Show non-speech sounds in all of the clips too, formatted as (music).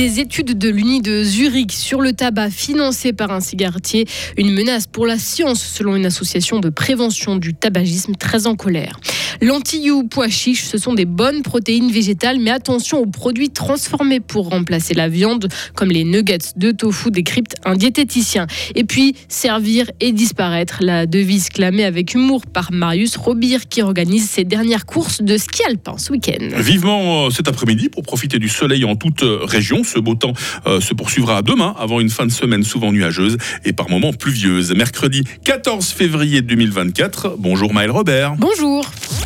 Des études de l'Uni de Zurich sur le tabac financé par un cigarettier, une menace pour la science selon une association de prévention du tabagisme très en colère. Lentilles ou pois chiches, ce sont des bonnes protéines végétales, mais attention aux produits transformés pour remplacer la viande, comme les nuggets de tofu, décrypte un diététicien. Et puis, servir et disparaître, la devise clamée avec humour par Marius Robir, qui organise ses dernières courses de ski alpin ce week-end. Vivement euh, cet après-midi pour profiter du soleil en toute euh, région. Ce beau temps euh, se poursuivra demain avant une fin de semaine souvent nuageuse et par moments pluvieuse. Mercredi 14 février 2024. Bonjour Maël Robert. Bonjour.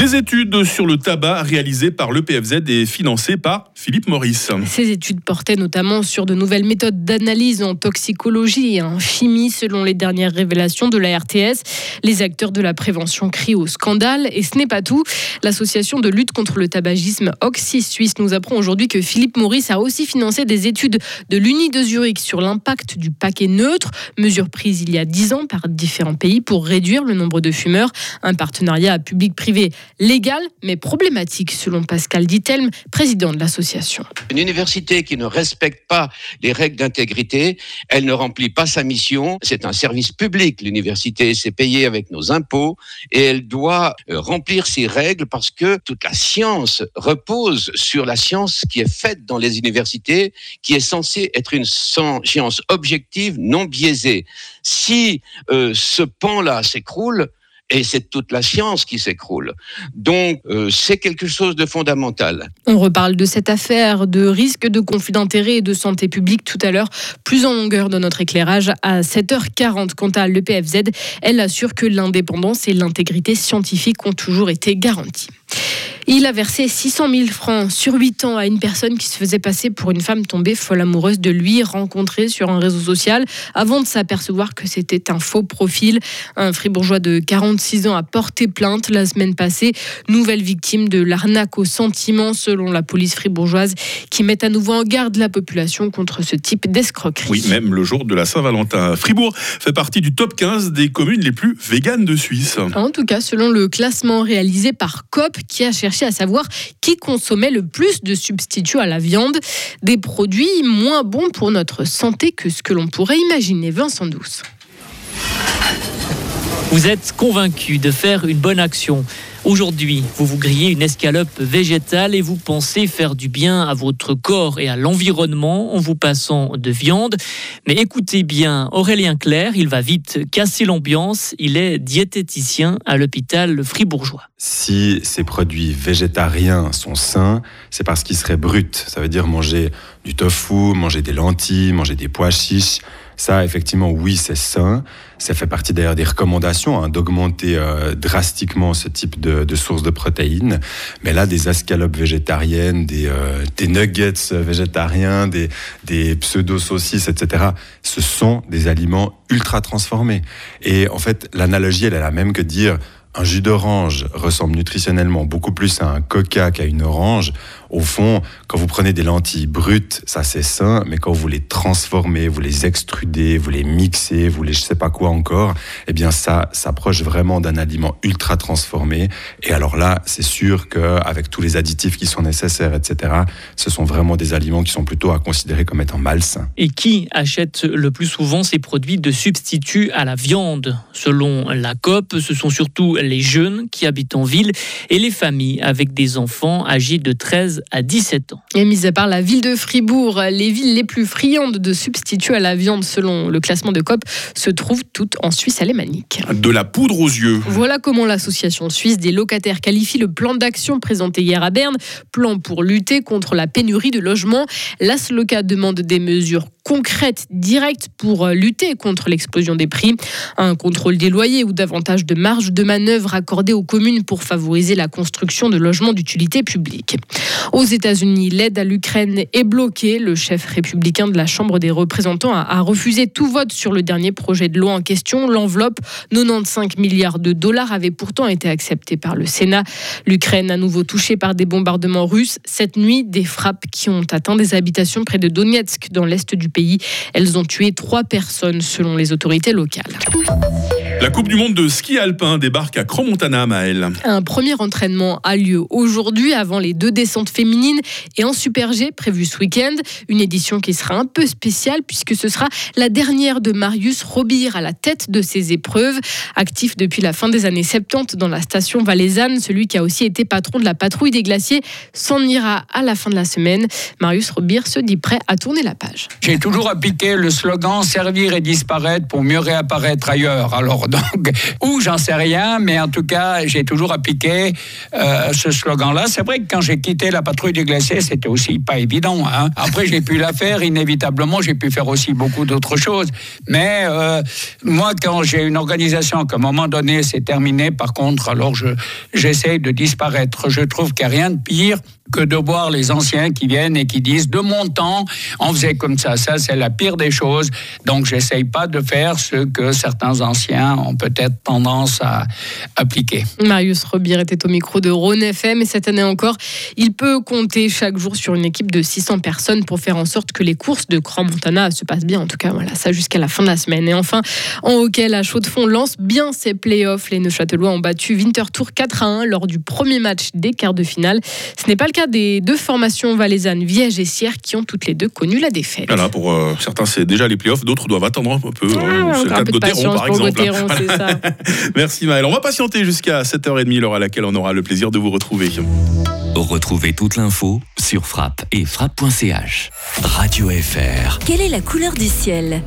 Des études sur le tabac réalisées par l'EPFZ et financées par Philippe Maurice. Ces études portaient notamment sur de nouvelles méthodes d'analyse en toxicologie et en chimie, selon les dernières révélations de la RTS. Les acteurs de la prévention crient au scandale et ce n'est pas tout. L'association de lutte contre le tabagisme Oxy Suisse nous apprend aujourd'hui que Philippe Maurice a aussi financé des études de l'Uni de Zurich sur l'impact du paquet neutre, mesure prise il y a dix ans par différents pays pour réduire le nombre de fumeurs. Un partenariat public-privé légal mais problématique selon Pascal Dittelme, président de l'association. Une université qui ne respecte pas les règles d'intégrité, elle ne remplit pas sa mission. C'est un service public. L'université, c'est payé avec nos impôts et elle doit euh, remplir ses règles parce que toute la science repose sur la science qui est faite dans les universités, qui est censée être une science objective, non biaisée. Si euh, ce pan-là s'écroule, et c'est toute la science qui s'écroule. Donc, euh, c'est quelque chose de fondamental. On reparle de cette affaire de risque de conflit d'intérêt et de santé publique tout à l'heure, plus en longueur dans notre éclairage à 7h40. Quant à l'EPFZ, elle assure que l'indépendance et l'intégrité scientifique ont toujours été garanties. Il a versé 600 000 francs sur 8 ans à une personne qui se faisait passer pour une femme tombée folle amoureuse de lui, rencontrée sur un réseau social, avant de s'apercevoir que c'était un faux profil. Un fribourgeois de 46 ans a porté plainte la semaine passée, nouvelle victime de l'arnaque au sentiment selon la police fribourgeoise, qui met à nouveau en garde la population contre ce type d'escroquerie. Oui, même le jour de la Saint-Valentin. Fribourg fait partie du top 15 des communes les plus véganes de Suisse. En tout cas, selon le classement réalisé par COP, qui a cherché à savoir qui consommait le plus de substituts à la viande, des produits moins bons pour notre santé que ce que l'on pourrait imaginer. Vincent Douce. Vous êtes convaincu de faire une bonne action. Aujourd'hui, vous vous grillez une escalope végétale et vous pensez faire du bien à votre corps et à l'environnement en vous passant de viande. Mais écoutez bien, Aurélien Claire, il va vite casser l'ambiance. Il est diététicien à l'hôpital fribourgeois. Si ces produits végétariens sont sains, c'est parce qu'ils seraient bruts. Ça veut dire manger du tofu, manger des lentilles, manger des pois chiches. Ça, effectivement, oui, c'est sain. Ça fait partie d'ailleurs des recommandations hein, d'augmenter euh, drastiquement ce type de, de sources de protéines. Mais là, des escalopes végétariennes, des, euh, des nuggets végétariens, des, des pseudo-saucisses, etc., ce sont des aliments ultra transformés. Et en fait, l'analogie, elle est la même que dire un jus d'orange ressemble nutritionnellement beaucoup plus à un coca qu'à une orange. Au fond, quand vous prenez des lentilles brutes, ça c'est sain, mais quand vous les transformez, vous les extrudez, vous les mixez, vous les je sais pas quoi encore, eh bien ça s'approche vraiment d'un aliment ultra transformé. Et alors là, c'est sûr qu'avec tous les additifs qui sont nécessaires, etc., ce sont vraiment des aliments qui sont plutôt à considérer comme étant malsains. Et qui achète le plus souvent ces produits de substitut à la viande? Selon la COP, ce sont surtout les jeunes qui habitent en ville et les familles avec des enfants âgés de 13 à 17 ans. Et mis à part la ville de Fribourg, les villes les plus friandes de substituts à la viande selon le classement de COP se trouvent toutes en Suisse alémanique. De la poudre aux yeux. Voilà comment l'association suisse des locataires qualifie le plan d'action présenté hier à Berne, plan pour lutter contre la pénurie de logements. L'ASLOCA demande des mesures concrètes, directes pour lutter contre l'explosion des prix, un contrôle des loyers ou davantage de marge de manœuvre accordée aux communes pour favoriser la construction de logements d'utilité publique. Aux États-Unis, l'aide à l'Ukraine est bloquée. Le chef républicain de la Chambre des représentants a, refusé tout vote sur le dernier projet de loi en question. L'enveloppe, 95 milliards de dollars, avait pourtant été acceptée par le Sénat. L'Ukraine, à nouveau touchée par des bombardements russes. Cette nuit, des frappes qui ont atteint des habitations près de Donetsk, dans l'est du pays. Elles ont tué trois personnes, selon les autorités locales. La Coupe du Monde de ski alpin débarque à Cromontana, Maël. Un premier entraînement a lieu aujourd'hui avant les deux descentes féminines et en Super G prévu ce week-end. Une édition qui sera un peu spéciale puisque ce sera la dernière de Marius Robir à la tête de ces épreuves. Actif depuis la fin des années 70 dans la station valaisanne, celui qui a aussi été patron de la patrouille des glaciers s'en ira à la fin de la semaine. Marius Robir se dit prêt à tourner la page. J'ai toujours appliqué le slogan servir et disparaître pour mieux réapparaître ailleurs. Alors donc, (laughs) ou j'en sais rien, mais en tout cas, j'ai toujours appliqué euh, ce slogan-là. C'est vrai que quand j'ai quitté la patrouille des glaciers, c'était aussi pas évident. Hein. Après, j'ai pu la faire inévitablement. J'ai pu faire aussi beaucoup d'autres choses. Mais euh, moi, quand j'ai une organisation qu'à un moment donné, c'est terminé, par contre, alors je j'essaye de disparaître. Je trouve qu'il n'y a rien de pire que de voir les anciens qui viennent et qui disent de mon temps, on faisait comme ça. Ça, c'est la pire des choses. Donc, j'essaye pas de faire ce que certains anciens ont peut-être tendance à appliquer. Marius Robir était au micro de Rhône FM et cette année encore, il peut compter chaque jour sur une équipe de 600 personnes pour faire en sorte que les courses de Grand Montana se passent bien. En tout cas, voilà, ça jusqu'à la fin de la semaine. Et enfin, en hockey, la Chaux-de-Fonds lance bien ses playoffs. Les Neuchâtelois ont battu Winterthur 4 à 1 lors du premier match des quarts de finale. Ce n'est pas le cas des deux formations valaisannes, Viège et Sierre, qui ont toutes les deux connu la défaite. Voilà, pour euh, certains, c'est déjà les playoffs, d'autres doivent attendre un peu. Ah, c'est le un cas de Gauthieron, par exemple. Gauthieron, c'est (laughs) ça. Merci Maël. On va patienter jusqu'à 7h30, l'heure à laquelle on aura le plaisir de vous retrouver. Retrouvez toute l'info sur frappe et frappe.ch. Radio FR. Quelle est la couleur du ciel?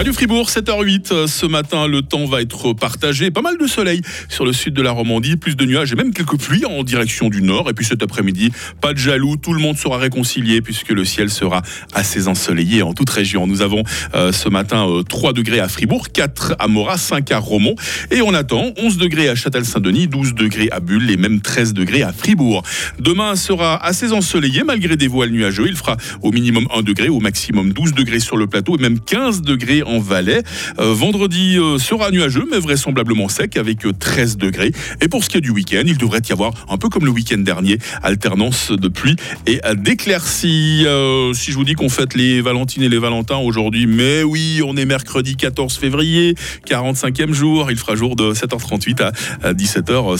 Radio Fribourg, 7h08. euh, Ce matin, le temps va être partagé. Pas mal de soleil sur le sud de la Romandie, plus de nuages et même quelques pluies en direction du nord. Et puis cet après-midi, pas de jaloux, tout le monde sera réconcilié puisque le ciel sera assez ensoleillé en toute région. Nous avons euh, ce matin euh, 3 degrés à Fribourg, 4 à Morat, 5 à Romont. Et on attend 11 degrés à Châtel-Saint-Denis, 12 degrés à Bulle et même 13 degrés à Fribourg. Demain sera assez ensoleillé malgré des voiles nuageux. Il fera au minimum 1 degré, au maximum 12 degrés sur le plateau et même 15 degrés en Valais. Euh, vendredi euh, sera nuageux mais vraisemblablement sec avec euh, 13 degrés. Et pour ce qui est du week-end, il devrait y avoir un peu comme le week-end dernier, alternance de pluie et euh, d'éclaircies. Euh, si je vous dis qu'on fête les Valentines et les Valentins aujourd'hui, mais oui, on est mercredi 14 février, 45e jour, il fera jour de 7h38 à 17h50.